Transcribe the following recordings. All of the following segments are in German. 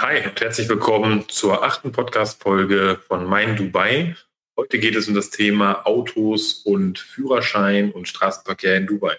Hi und herzlich willkommen zur achten Podcast-Folge von Mein Dubai. Heute geht es um das Thema Autos und Führerschein und Straßenverkehr in Dubai.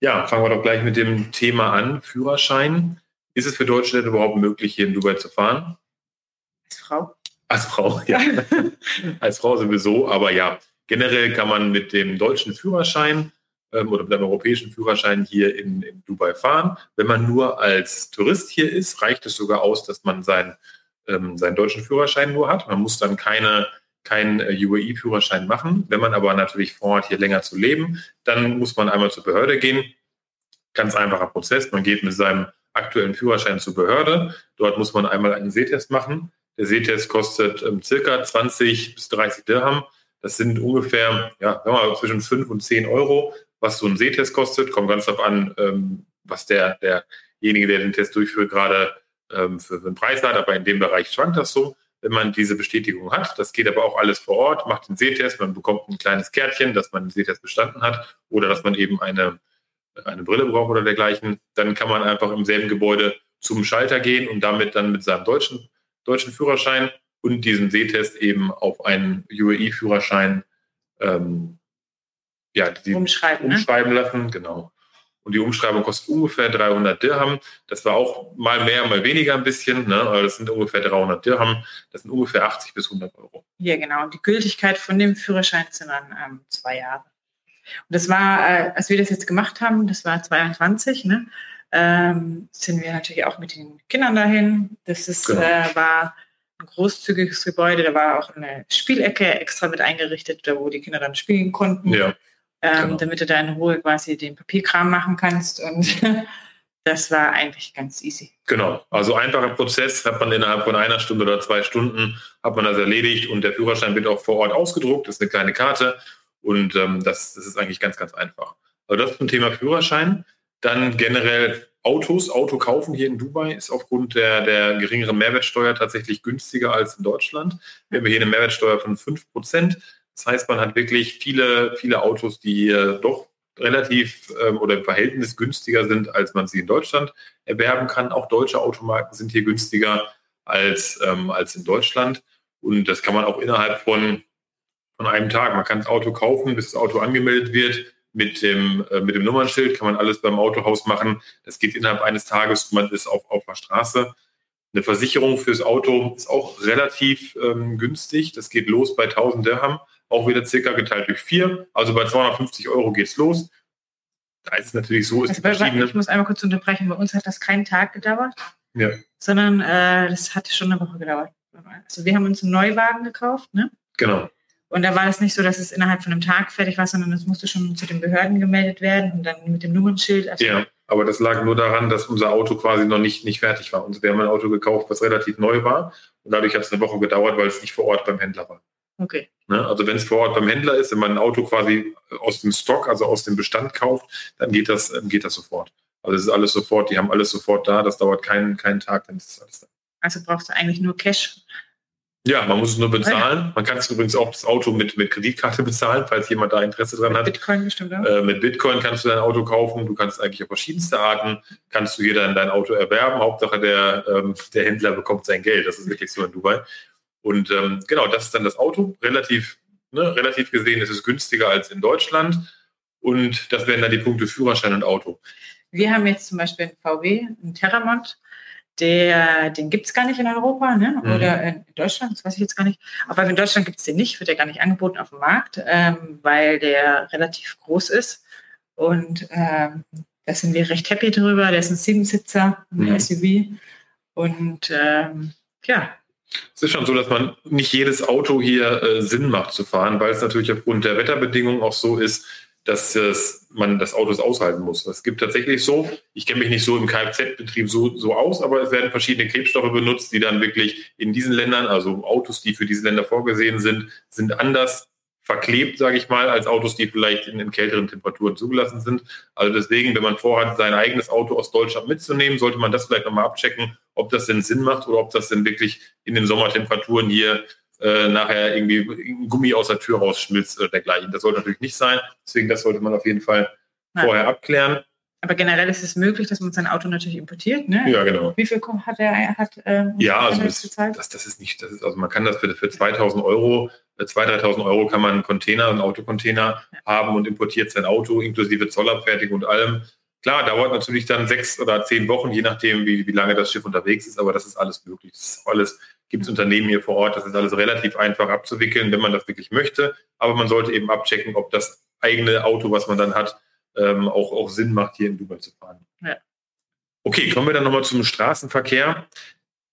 Ja, fangen wir doch gleich mit dem Thema an. Führerschein. Ist es für Deutsche denn überhaupt möglich, hier in Dubai zu fahren? Als Frau. Als Frau, ja. Als Frau sowieso, aber ja, generell kann man mit dem deutschen Führerschein ähm, oder mit einem europäischen Führerschein hier in, in Dubai fahren. Wenn man nur als Tourist hier ist, reicht es sogar aus, dass man sein, ähm, seinen deutschen Führerschein nur hat. Man muss dann keine keinen äh, UAE-Führerschein machen. Wenn man aber natürlich vorhat, hier länger zu leben, dann muss man einmal zur Behörde gehen. Ganz einfacher Prozess. Man geht mit seinem aktuellen Führerschein zur Behörde. Dort muss man einmal einen Sehtest machen. Der Sehtest kostet ähm, circa 20 bis 30 Dirham. Das sind ungefähr ja, mal, zwischen 5 und 10 Euro was so ein Sehtest kostet. Kommt ganz darauf an, ähm, was der, derjenige, der den Test durchführt, gerade ähm, für, für einen Preis hat. Aber in dem Bereich schwankt das so, wenn man diese Bestätigung hat. Das geht aber auch alles vor Ort, macht den Sehtest, man bekommt ein kleines Kärtchen, dass man den Sehtest bestanden hat oder dass man eben eine, eine Brille braucht oder dergleichen. Dann kann man einfach im selben Gebäude zum Schalter gehen und damit dann mit seinem deutschen, deutschen Führerschein und diesem Sehtest eben auf einen UAE-Führerschein ähm, ja, die umschreiben, ne? umschreiben ne? lassen, genau. Und die Umschreibung kostet ungefähr 300 Dirham. Das war auch mal mehr, mal weniger ein bisschen. Ne? Aber das sind ungefähr 300 Dirham. Das sind ungefähr 80 bis 100 Euro. Ja, genau. Und die Gültigkeit von dem Führerschein sind dann ähm, zwei Jahre. Und das war, äh, als wir das jetzt gemacht haben, das war 22, ne? ähm, sind wir natürlich auch mit den Kindern dahin. Das ist, genau. äh, war ein großzügiges Gebäude. Da war auch eine Spielecke extra mit eingerichtet, da wo die Kinder dann spielen konnten. Ja ähm, genau. damit du da in Ruhe quasi den Papierkram machen kannst. Und das war eigentlich ganz easy. Genau, also einfacher Prozess, hat man innerhalb von einer Stunde oder zwei Stunden, hat man das erledigt und der Führerschein wird auch vor Ort ausgedruckt, das ist eine kleine Karte und ähm, das, das ist eigentlich ganz, ganz einfach. Also das zum Thema Führerschein. Dann generell Autos, Auto kaufen hier in Dubai ist aufgrund der, der geringeren Mehrwertsteuer tatsächlich günstiger als in Deutschland. Wir haben hier eine Mehrwertsteuer von 5%. Das heißt, man hat wirklich viele, viele Autos, die äh, doch relativ ähm, oder im Verhältnis günstiger sind, als man sie in Deutschland erwerben kann. Auch deutsche Automarken sind hier günstiger als, ähm, als in Deutschland. Und das kann man auch innerhalb von, von einem Tag. Man kann das Auto kaufen, bis das Auto angemeldet wird. Mit dem, äh, mit dem Nummernschild kann man alles beim Autohaus machen. Das geht innerhalb eines Tages. Man ist auf, auf der Straße. Eine Versicherung fürs Auto ist auch relativ ähm, günstig. Das geht los bei 1000 Dirham auch wieder circa geteilt durch vier. Also bei 250 Euro geht es los. Da ist es natürlich so, ist also Ich muss einmal kurz unterbrechen. Bei uns hat das keinen Tag gedauert, ja. sondern äh, das hat schon eine Woche gedauert. Also wir haben uns einen Neuwagen gekauft, ne? Genau. Und da war es nicht so, dass es innerhalb von einem Tag fertig war, sondern es musste schon zu den Behörden gemeldet werden und dann mit dem Nummernschild. Also ja, aber das lag nur daran, dass unser Auto quasi noch nicht, nicht fertig war. Und wir haben ein Auto gekauft, was relativ neu war. Und dadurch hat es eine Woche gedauert, weil es nicht vor Ort beim Händler war. Okay. Ne? Also wenn es vor Ort beim Händler ist, wenn man ein Auto quasi aus dem Stock, also aus dem Bestand kauft, dann geht das, geht das sofort. Also es ist alles sofort, die haben alles sofort da, das dauert keinen, keinen Tag, dann ist das alles da. Also brauchst du eigentlich nur Cash. Ja, man muss es nur bezahlen. Man kann es übrigens auch das Auto mit, mit Kreditkarte bezahlen, falls jemand da Interesse dran mit hat. Bitcoin bestimmt auch. Äh, mit Bitcoin kannst du dein Auto kaufen. Du kannst eigentlich auf verschiedenste Arten, kannst du hier dann dein Auto erwerben. Hauptsache der, ähm, der Händler bekommt sein Geld. Das ist wirklich so in Dubai. Und ähm, genau, das ist dann das Auto. Relativ, ne, relativ gesehen ist es günstiger als in Deutschland. Und das wären dann die Punkte Führerschein und Auto. Wir haben jetzt zum Beispiel einen VW, einen Terramont. Der, den gibt es gar nicht in Europa ne? Mhm. oder in Deutschland, das weiß ich jetzt gar nicht. Aber in Deutschland gibt es den nicht, wird der gar nicht angeboten auf dem Markt, ähm, weil der relativ groß ist. Und ähm, da sind wir recht happy drüber. Der ist ein Siebensitzer, ein mhm. SUV. Und ähm, ja, es ist schon so, dass man nicht jedes Auto hier äh, Sinn macht zu fahren, weil es natürlich aufgrund der Wetterbedingungen auch so ist, dass es, man das Auto aushalten muss. Es gibt tatsächlich so, ich kenne mich nicht so im Kfz-Betrieb so, so aus, aber es werden verschiedene Klebstoffe benutzt, die dann wirklich in diesen Ländern, also Autos, die für diese Länder vorgesehen sind, sind anders verklebt, sage ich mal, als Autos, die vielleicht in, in, kälteren Temperaturen zugelassen sind. Also deswegen, wenn man vorhat, sein eigenes Auto aus Deutschland mitzunehmen, sollte man das vielleicht nochmal abchecken, ob das denn Sinn macht oder ob das denn wirklich in den Sommertemperaturen hier äh, nachher irgendwie ein Gummi aus der Tür rausschmilzt oder dergleichen. Das sollte natürlich nicht sein. Deswegen, das sollte man auf jeden Fall vorher abklären. Aber generell ist es möglich, dass man sein Auto natürlich importiert. Ne? Ja, genau. Wie viel hat er? Hat, ähm, ja, also das, das, das, ist nicht, das ist, also man kann das für, für 2000 Euro, 2.000, 3.000 Euro kann man einen Container, einen Autocontainer ja. haben und importiert sein Auto inklusive Zollabfertigung und allem. Klar, dauert natürlich dann sechs oder zehn Wochen, je nachdem, wie, wie lange das Schiff unterwegs ist, aber das ist alles möglich. Das ist alles, gibt es Unternehmen hier vor Ort, das ist alles relativ einfach abzuwickeln, wenn man das wirklich möchte. Aber man sollte eben abchecken, ob das eigene Auto, was man dann hat, ähm, auch, auch Sinn macht, hier in Dubai zu fahren. Ja. Okay, kommen wir dann nochmal zum Straßenverkehr.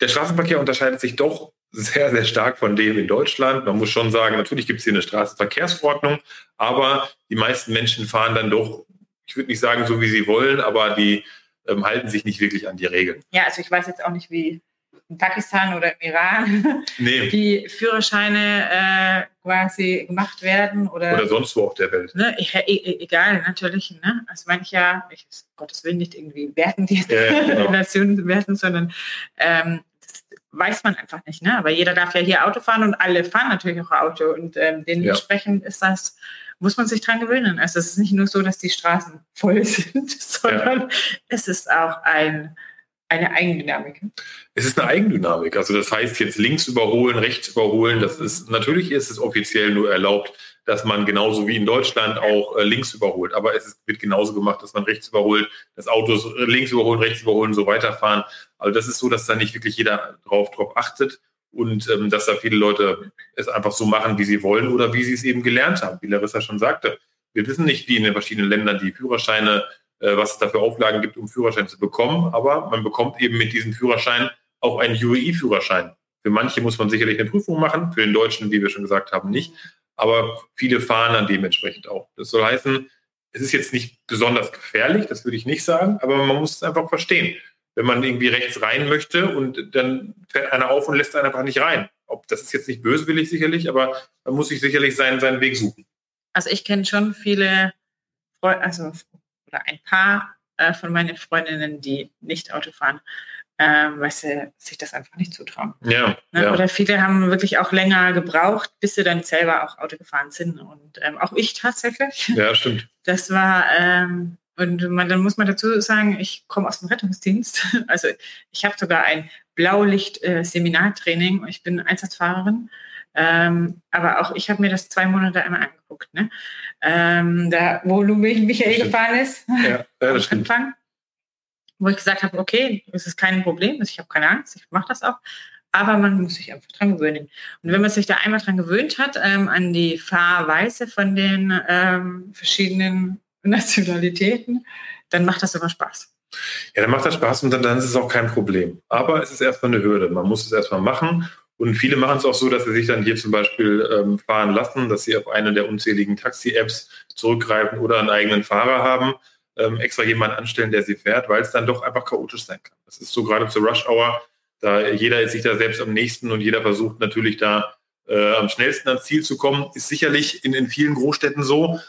Der Straßenverkehr unterscheidet sich doch sehr, sehr stark von dem in Deutschland. Man muss schon sagen, natürlich gibt es hier eine Straßenverkehrsordnung, aber die meisten Menschen fahren dann doch, ich würde nicht sagen so, wie sie wollen, aber die ähm, halten sich nicht wirklich an die Regeln. Ja, also ich weiß jetzt auch nicht, wie in Pakistan oder im Iran nee. die Führerscheine äh, quasi gemacht werden oder, oder sonst wo auf der Welt. Ne, e, e, egal, natürlich. Ne? Also manche, ich Gottes Willen nicht irgendwie werten die ja, ja, genau. Nationen werten, sondern ähm, das weiß man einfach nicht. Ne? Aber jeder darf ja hier Auto fahren und alle fahren natürlich auch Auto und ähm, dementsprechend ja. ist das muss man sich dran gewöhnen. Also es ist nicht nur so, dass die Straßen voll sind, sondern es ist auch ein eine Eigendynamik. Es ist eine Eigendynamik. Also das heißt jetzt links überholen, rechts überholen. Das ist natürlich ist es offiziell nur erlaubt, dass man genauso wie in Deutschland auch äh, links überholt. Aber es ist, wird genauso gemacht, dass man rechts überholt, das Auto links überholen, rechts überholen, so weiterfahren. Also das ist so, dass da nicht wirklich jeder drauf, drauf achtet und ähm, dass da viele Leute es einfach so machen, wie sie wollen oder wie sie es eben gelernt haben, wie Larissa schon sagte. Wir wissen nicht, wie in den verschiedenen Ländern die Führerscheine äh, was es da für Auflagen gibt, um Führerschein zu bekommen. Aber man bekommt eben mit diesem Führerschein auch einen UEI-Führerschein. Für manche muss man sicherlich eine Prüfung machen, für den Deutschen, wie wir schon gesagt haben, nicht. Aber viele fahren dann dementsprechend auch. Das soll heißen, es ist jetzt nicht besonders gefährlich, das würde ich nicht sagen, aber man muss es einfach verstehen. Wenn man irgendwie rechts rein möchte und dann fährt einer auf und lässt einen einfach nicht rein. Ob, das ist jetzt nicht böswillig sicherlich, aber man muss sich sicherlich seinen, seinen Weg suchen. Also ich kenne schon viele, also oder ein paar äh, von meinen Freundinnen, die nicht Auto fahren, äh, weil sie sich das einfach nicht zutrauen. Ja, ne? ja, Oder viele haben wirklich auch länger gebraucht, bis sie dann selber auch Auto gefahren sind. Und ähm, auch ich tatsächlich. Ja, stimmt. Das war, ähm, und man, dann muss man dazu sagen, ich komme aus dem Rettungsdienst. Also ich habe sogar ein Blaulicht-Seminartraining. Äh, ich bin Einsatzfahrerin. Ähm, aber auch ich habe mir das zwei Monate einmal angeguckt, ne? Ähm, da, wo Michael gefahren ist, ja, ja, das am Anfang, wo ich gesagt habe, okay, es ist kein Problem, ich habe keine Angst, ich mache das auch, aber man muss sich einfach dran gewöhnen. Und wenn man sich da einmal dran gewöhnt hat, ähm, an die Fahrweise von den ähm, verschiedenen Nationalitäten, dann macht das immer Spaß. Ja, dann macht das Spaß und dann, dann ist es auch kein Problem. Aber es ist erstmal eine Hürde. Man muss es erstmal machen und viele machen es auch so, dass sie sich dann hier zum Beispiel ähm, fahren lassen, dass sie auf eine der unzähligen Taxi-Apps zurückgreifen oder einen eigenen Fahrer haben, ähm, extra jemanden anstellen, der sie fährt, weil es dann doch einfach chaotisch sein kann. Das ist so gerade zur Rush Hour, da jeder ist sich da selbst am nächsten und jeder versucht natürlich da äh, am schnellsten ans Ziel zu kommen. Ist sicherlich in, in vielen Großstädten so,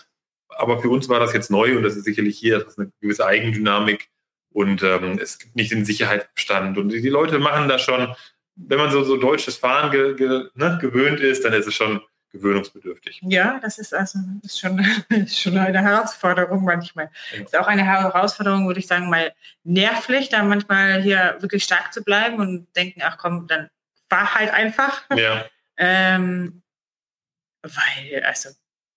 aber für uns war das jetzt neu und das ist sicherlich hier das ist eine gewisse Eigendynamik und ähm, es gibt nicht den Sicherheitsbestand und die, die Leute machen da schon wenn man so, so deutsches Fahren ge, ge, ne, gewöhnt ist, dann ist es schon gewöhnungsbedürftig. Ja, das ist also ist schon, schon eine Herausforderung manchmal. Ja. Ist auch eine Herausforderung, würde ich sagen, mal nervlich, da manchmal hier wirklich stark zu bleiben und denken, ach komm, dann fahr halt einfach. Ja. Ähm, weil, also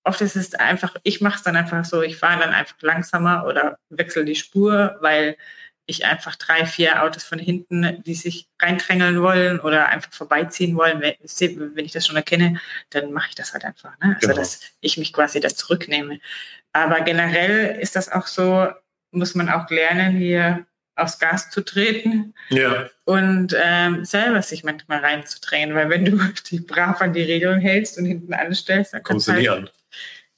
oft ist es einfach, ich mache es dann einfach so, ich fahre dann einfach langsamer oder wechsle die Spur, weil ich einfach drei, vier Autos von hinten, die sich reindrängeln wollen oder einfach vorbeiziehen wollen, wenn ich das schon erkenne, dann mache ich das halt einfach. Ne? Also, genau. dass ich mich quasi da zurücknehme. Aber generell ist das auch so, muss man auch lernen, hier aufs Gas zu treten ja. und ähm, selber sich manchmal reinzudrehen, weil wenn du die brav an die Regeln hältst und hinten anstellst, dann kommst du nie halt an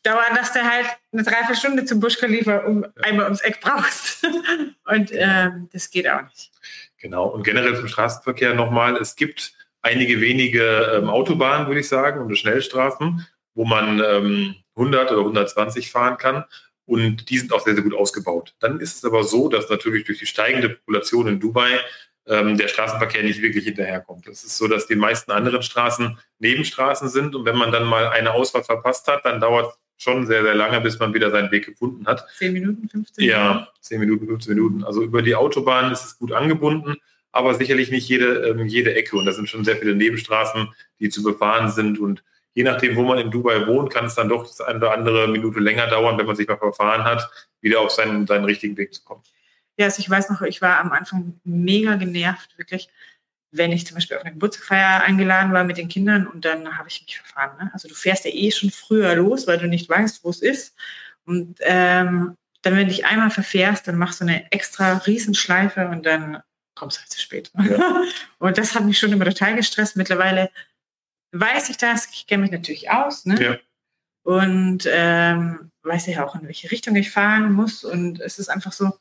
dauert, dass du halt eine Dreiviertelstunde zum Busch Khalifa um, einmal ums Eck brauchst. Und ähm, das geht auch nicht. Genau. Und generell zum Straßenverkehr nochmal. Es gibt einige wenige ähm, Autobahnen, würde ich sagen, und Schnellstraßen, wo man ähm, 100 oder 120 fahren kann. Und die sind auch sehr, sehr gut ausgebaut. Dann ist es aber so, dass natürlich durch die steigende Population in Dubai ähm, der Straßenverkehr nicht wirklich hinterherkommt. Es ist so, dass die meisten anderen Straßen Nebenstraßen sind und wenn man dann mal eine Ausfahrt verpasst hat, dann dauert schon sehr, sehr lange, bis man wieder seinen Weg gefunden hat. Zehn Minuten, 15 Ja, Minuten? 10 Minuten, 15 Minuten. Also über die Autobahn ist es gut angebunden, aber sicherlich nicht jede, ähm, jede Ecke. Und da sind schon sehr viele Nebenstraßen, die zu befahren sind. Und je nachdem, wo man in Dubai wohnt, kann es dann doch das eine oder andere Minute länger dauern, wenn man sich mal verfahren hat, wieder auf seinen, seinen richtigen Weg zu kommen. Ja, also ich weiß noch, ich war am Anfang mega genervt, wirklich, wenn ich zum Beispiel auf eine Geburtstagsfeier eingeladen war mit den Kindern und dann habe ich mich verfahren. Ne? Also du fährst ja eh schon früher los, weil du nicht weißt, wo es ist. Und ähm, dann, wenn du dich einmal verfährst, dann machst du eine extra Riesenschleife und dann kommst du halt zu spät. Ja. Und das hat mich schon immer total gestresst. Mittlerweile weiß ich das, ich kenne mich natürlich aus. Ne? Ja. Und ähm, weiß ja auch, in welche Richtung ich fahren muss. Und es ist einfach so,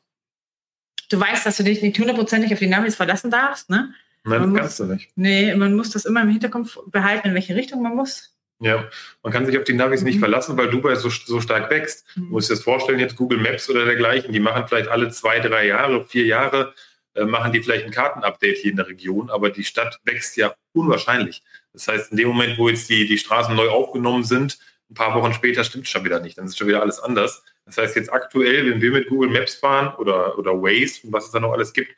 du weißt, dass du dich nicht hundertprozentig auf die Navis verlassen darfst. Ne? Nein, Man das kannst du nicht. Nee, man muss das immer im Hinterkopf behalten, in welche Richtung man muss. Ja, man kann sich auf die Navis nicht Mhm. verlassen, weil Dubai so, so stark wächst. Du musst dir das vorstellen, jetzt Google Maps oder dergleichen, die machen vielleicht alle zwei, drei Jahre, vier Jahre, äh, machen die vielleicht ein Kartenupdate hier in der Region, aber die Stadt wächst ja unwahrscheinlich. Das heißt, in dem Moment, wo jetzt die, die Straßen neu aufgenommen sind, ein paar Wochen später stimmt es schon wieder nicht. Dann ist schon wieder alles anders. Das heißt, jetzt aktuell, wenn wir mit Google Maps fahren oder, oder Waze und was es da noch alles gibt,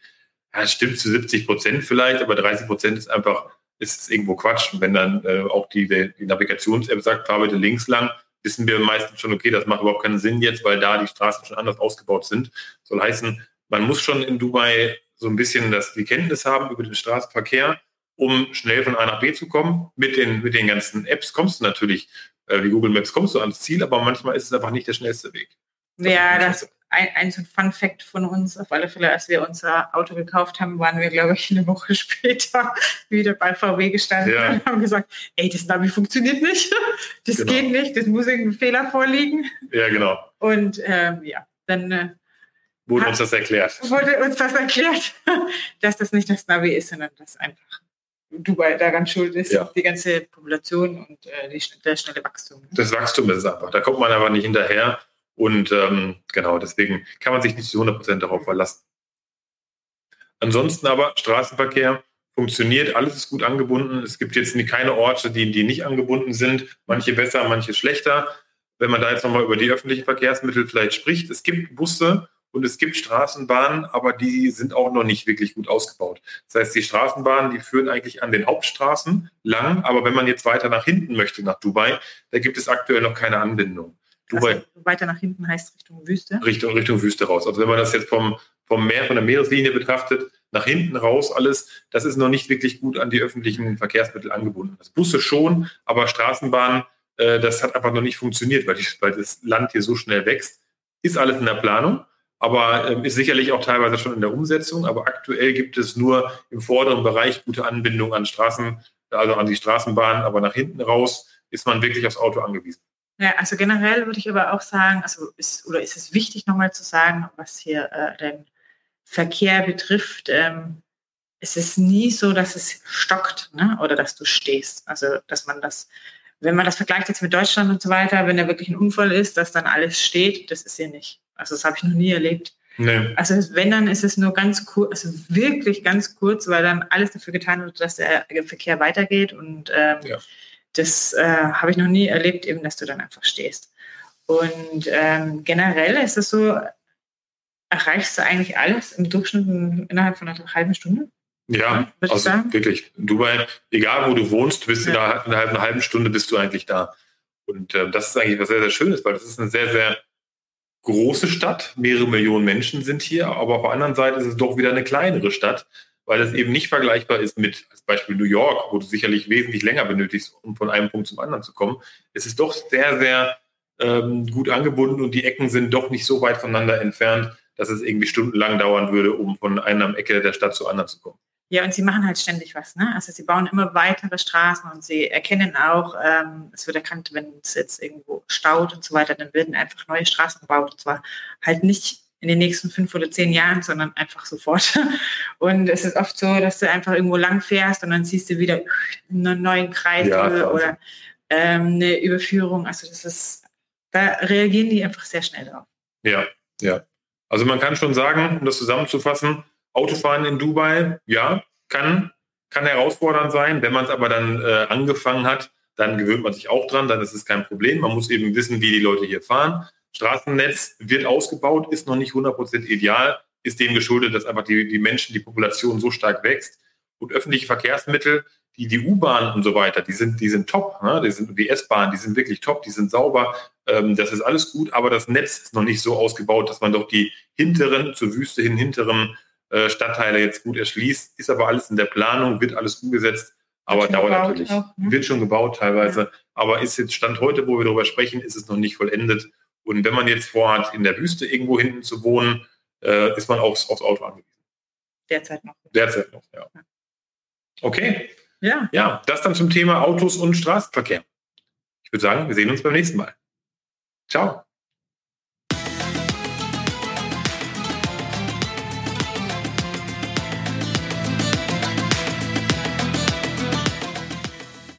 ja, stimmt zu 70 Prozent vielleicht, aber 30 Prozent ist einfach, ist es irgendwo Quatsch. Und wenn dann äh, auch die, die Navigations-App sagt, fahr bitte links lang, wissen wir meistens schon, okay, das macht überhaupt keinen Sinn jetzt, weil da die Straßen schon anders ausgebaut sind. Soll heißen, man muss schon in Dubai so ein bisschen das, die Kenntnis haben über den Straßenverkehr, um schnell von A nach B zu kommen. Mit den, mit den ganzen Apps kommst du natürlich, äh, wie Google Maps, kommst du ans Ziel, aber manchmal ist es einfach nicht der schnellste Weg. Ja, das ein, ein so ein Fun Fact von uns, auf alle Fälle, als wir unser Auto gekauft haben, waren wir, glaube ich, eine Woche später wieder bei VW gestanden Ja. und haben gesagt, ey, das Navi funktioniert nicht, das Genau. geht nicht, das muss irgendein Fehler vorliegen. Ja, genau. Und ähm, ja, dann äh, Wurde Ha- uns das erklärt. wurde uns das erklärt, dass das nicht das Navi ist, sondern dass einfach Dubai daran schuld ist, Ja. die ganze Population und äh, die, der schnelle Wachstum. Das Wachstum ist es einfach. Da kommt man einfach nicht hinterher. Und ähm, genau, deswegen kann man sich nicht zu 100% darauf verlassen. Ansonsten aber Straßenverkehr funktioniert, alles ist gut angebunden. Es gibt jetzt keine Orte, die, die nicht angebunden sind. Manche besser, manche schlechter. Wenn man da jetzt nochmal über die öffentlichen Verkehrsmittel vielleicht spricht, es gibt Busse und es gibt Straßenbahnen, aber die sind auch noch nicht wirklich gut ausgebaut. Das heißt, die Straßenbahnen, die führen eigentlich an den Hauptstraßen lang, aber wenn man jetzt weiter nach hinten möchte, nach Dubai, da gibt es aktuell noch keine Anbindung. Dubai Also weiter nach hinten heißt Richtung Wüste. Richtung, Richtung Wüste raus. Also wenn man das jetzt vom, vom Meer, von der Meereslinie betrachtet, nach hinten raus alles, das ist noch nicht wirklich gut an die öffentlichen Verkehrsmittel angebunden. Das Busse schon, aber Straßenbahnen, äh, das hat einfach noch nicht funktioniert, weil, die, weil das Land hier so schnell wächst. Ist alles in der Planung, aber ähm, ist sicherlich auch teilweise schon in der Umsetzung. Aber aktuell gibt es nur im vorderen Bereich gute Anbindung an Straßen, also an die Straßenbahnen, aber nach hinten raus ist man wirklich aufs Auto angewiesen. Ja, also generell würde ich aber auch sagen, also ist, oder ist es wichtig nochmal zu sagen, was hier äh, den Verkehr betrifft, ähm, es ist nie so, dass es stockt ne? oder dass du stehst. Also dass man das, wenn man das vergleicht jetzt mit Deutschland und so weiter, wenn da wirklich ein Unfall ist, dass dann alles steht, das ist hier nicht. Also das habe ich noch nie erlebt. Nee. Also wenn, dann ist es nur ganz kurz, also wirklich ganz kurz, weil dann alles dafür getan wird, dass der Verkehr weitergeht und ähm, Ja. Das äh, habe ich noch nie erlebt, eben, dass du dann einfach stehst. Und ähm, generell ist es so, erreichst du eigentlich alles im Durchschnitt innerhalb von einer halben Stunde? Ja, Ja, also wirklich. In Dubai, egal wo du wohnst, bist Ja. innerhalb einer halben Stunde bist du eigentlich da. Und äh, das ist eigentlich was sehr, sehr Schönes, weil das ist eine sehr, sehr große Stadt. Mehrere Millionen Menschen sind hier, aber auf der anderen Seite ist es doch wieder eine kleinere Stadt, weil es eben nicht vergleichbar ist mit als Beispiel New York, wo du sicherlich wesentlich länger benötigst, um von einem Punkt zum anderen zu kommen. Es ist doch sehr, sehr ähm, gut angebunden und die Ecken sind doch nicht so weit voneinander entfernt, dass es irgendwie stundenlang dauern würde, um von einer Ecke der Stadt zur anderen zu kommen. Ja, und sie machen halt ständig was. Ne? Also sie bauen immer weitere Straßen und sie erkennen auch, ähm, es wird erkannt, wenn es jetzt irgendwo staut und so weiter, dann werden einfach neue Straßen gebaut. Und zwar halt nicht in den nächsten fünf oder zehn Jahren, sondern einfach sofort. Und es ist oft so, dass du einfach irgendwo lang fährst und dann siehst du wieder einen neuen Kreis Ja, oder ähm, eine Überführung. Also das ist, da reagieren die einfach sehr schnell drauf. Ja, ja. Also man kann schon sagen, um das zusammenzufassen, Autofahren in Dubai, ja, kann, kann herausfordernd sein. Wenn man es aber dann äh, angefangen hat, dann gewöhnt man sich auch dran, dann ist es kein Problem. Man muss eben wissen, wie die Leute hier fahren. Straßennetz wird ausgebaut, ist noch nicht 100% ideal, ist dem geschuldet, dass einfach die, die Menschen, die Population so stark wächst. Und öffentliche Verkehrsmittel, die, die U-Bahn und so weiter, die sind, die sind top. Ne? Die, sind, die S-Bahn, die sind wirklich top, die sind sauber. Ähm, das ist alles gut, aber das Netz ist noch nicht so ausgebaut, dass man doch die hinteren, zur Wüste hin hinteren äh, Stadtteile jetzt gut erschließt. Ist aber alles in der Planung, wird alles umgesetzt. Aber dauert natürlich. Auch, ne? Wird schon gebaut teilweise. Ja. Aber ist jetzt Stand heute, wo wir darüber sprechen, ist es noch nicht vollendet. Und wenn man jetzt vorhat, in der Wüste irgendwo hinten zu wohnen, äh, ist man aufs, aufs Auto angewiesen. Derzeit noch. Derzeit noch, ja. Okay. Ja. Ja, das dann zum Thema Autos und Straßenverkehr. Ich würde sagen, wir sehen uns beim nächsten Mal. Ciao.